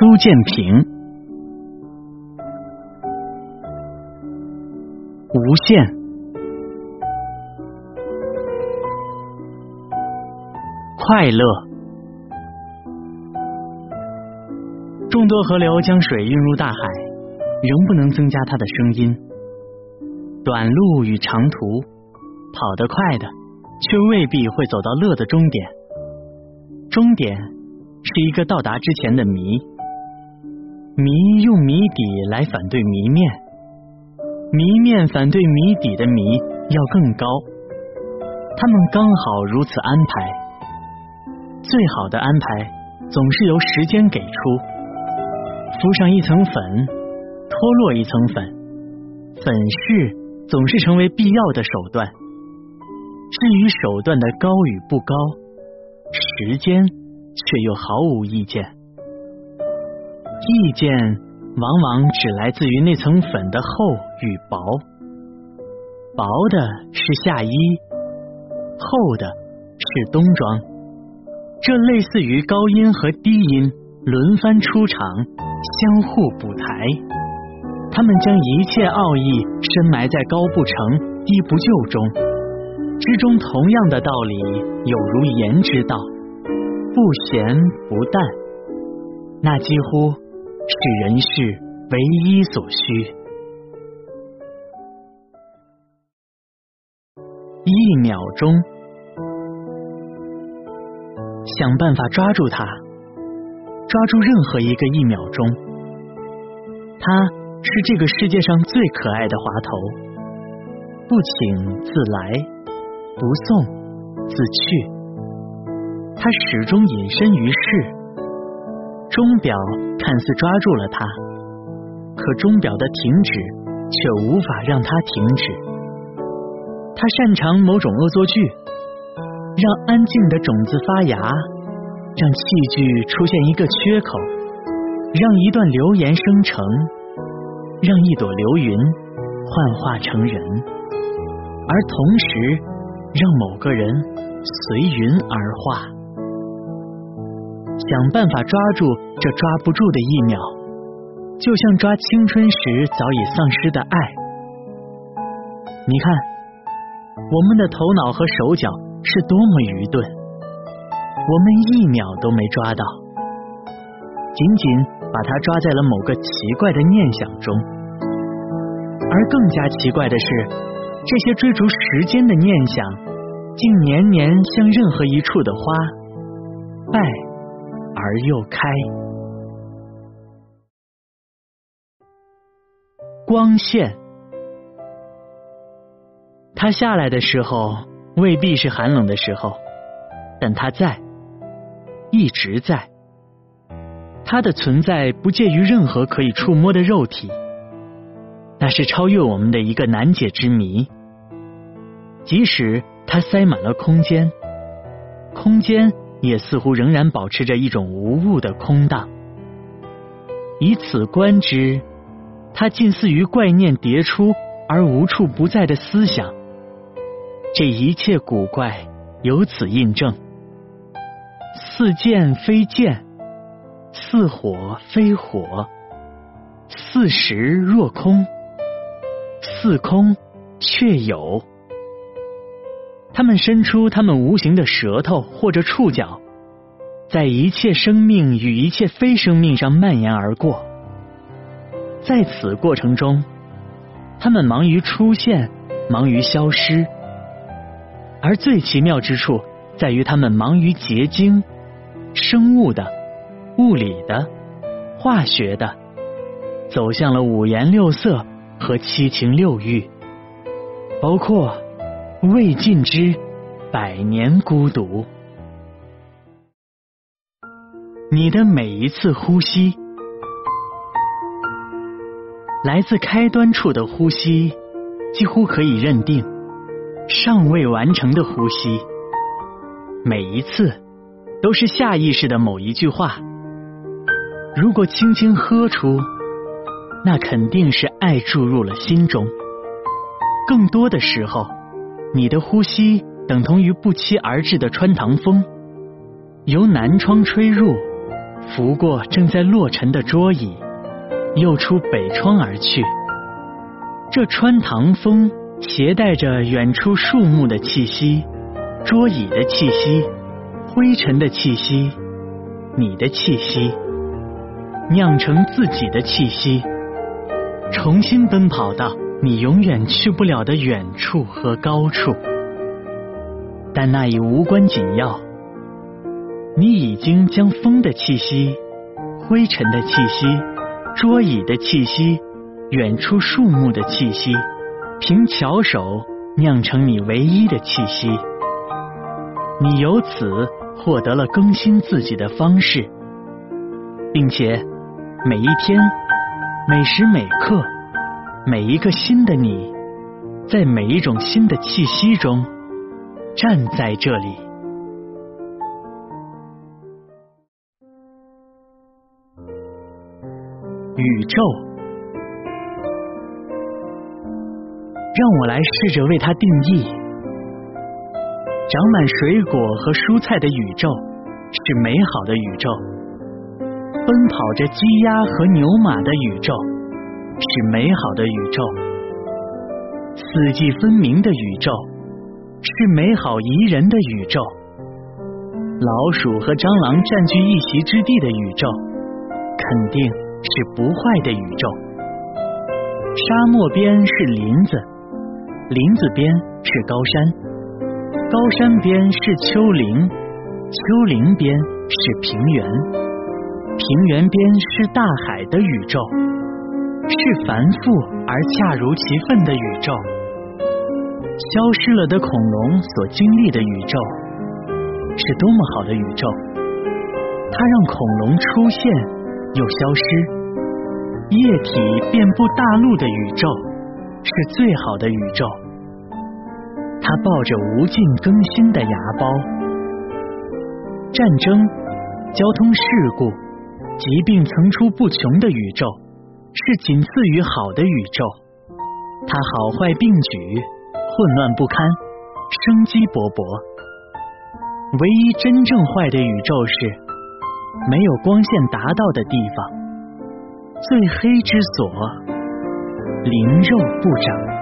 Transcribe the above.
苏建平，无限，快乐。众多河流将水运入大海，仍不能增加它的声音。短路与长途，跑得快的，却未必会走到乐的终点。终点是一个到达之前的谜。谜用谜底来反对谜面，谜面反对谜底的谜要更高。他们刚好如此安排。最好的安排总是由时间给出。敷上一层粉，脱落一层粉，粉饰总是成为必要的手段。至于手段的高与不高，时间却又毫无意见。意见往往只来自于那层粉的厚与薄，薄的是夏衣，厚的是冬装。这类似于高音和低音轮番出场，相互补台。他们将一切奥义深埋在高不成低不就中之中。同样的道理，有如言之道，不咸不淡，那几乎。是人世唯一所需。一秒钟，想办法抓住它，抓住任何一个一秒钟。它是这个世界上最可爱的滑头，不请自来，不送自去，它始终隐身于世。钟表看似抓住了他，可钟表的停止却无法让他停止。他擅长某种恶作剧，让安静的种子发芽，让器具出现一个缺口，让一段流言生成，让一朵流云幻化成人，而同时让某个人随云而化。想办法抓住这抓不住的一秒，就像抓青春时早已丧失的爱。你看，我们的头脑和手脚是多么愚钝，我们一秒都没抓到，仅仅把它抓在了某个奇怪的念想中。而更加奇怪的是，这些追逐时间的念想，竟年年像任何一处的花败。而又开，光线。它下来的时候未必是寒冷的时候，但它在，一直在。它的存在不介于任何可以触摸的肉体，那是超越我们的一个难解之谜。即使它塞满了空间，空间。也似乎仍然保持着一种无物的空荡。以此观之，它近似于怪念迭出而无处不在的思想。这一切古怪由此印证：似剑非剑，似火非火，似实若空，似空却有。他们伸出他们无形的舌头或者触角，在一切生命与一切非生命上蔓延而过。在此过程中，他们忙于出现，忙于消失。而最奇妙之处在于，他们忙于结晶、生物的、物理的、化学的，走向了五颜六色和七情六欲，包括。未尽之百年孤独，你的每一次呼吸，来自开端处的呼吸，几乎可以认定；尚未完成的呼吸，每一次都是下意识的某一句话。如果轻轻喝出，那肯定是爱注入了心中。更多的时候。你的呼吸等同于不期而至的穿堂风，由南窗吹入，拂过正在落尘的桌椅，又出北窗而去。这穿堂风携带着远处树木的气息、桌椅的气息、灰尘的气息、你的气息，酿成自己的气息，重新奔跑到你永远去不了的远处和高处。但那已无关紧要。你已经将风的气息、灰尘的气息、桌椅的气息、远处树木的气息，凭巧手酿成你唯一的气息。你由此获得了更新自己的方式，并且每一天、每时每刻、每一个新的你，在每一种新的气息中站在这里。宇宙，让我来试着为它定义：长满水果和蔬菜的宇宙是美好的宇宙；奔跑着鸡鸭和牛马的宇宙。是美好的宇宙；四季分明的宇宙是美好宜人的宇宙；老鼠和蟑螂占据一席之地的宇宙，肯定。是不坏的宇宙。沙漠边是林子，林子边是高山，高山边是丘陵，丘陵边是平原，平原边是大海的宇宙，是繁复而恰如其分的宇宙。消失了的恐龙所经历的宇宙，是多么好的宇宙！它让恐龙出现又消失。液体遍布大陆的宇宙是最好的宇宙，它抱着无尽更新的芽苞。战争、交通事故、疾病层出不穷的宇宙是仅次于好的宇宙，它好坏并举，混乱不堪，生机勃勃。唯一真正坏的宇宙是没有光线达到的地方。最黑之所，灵肉不长。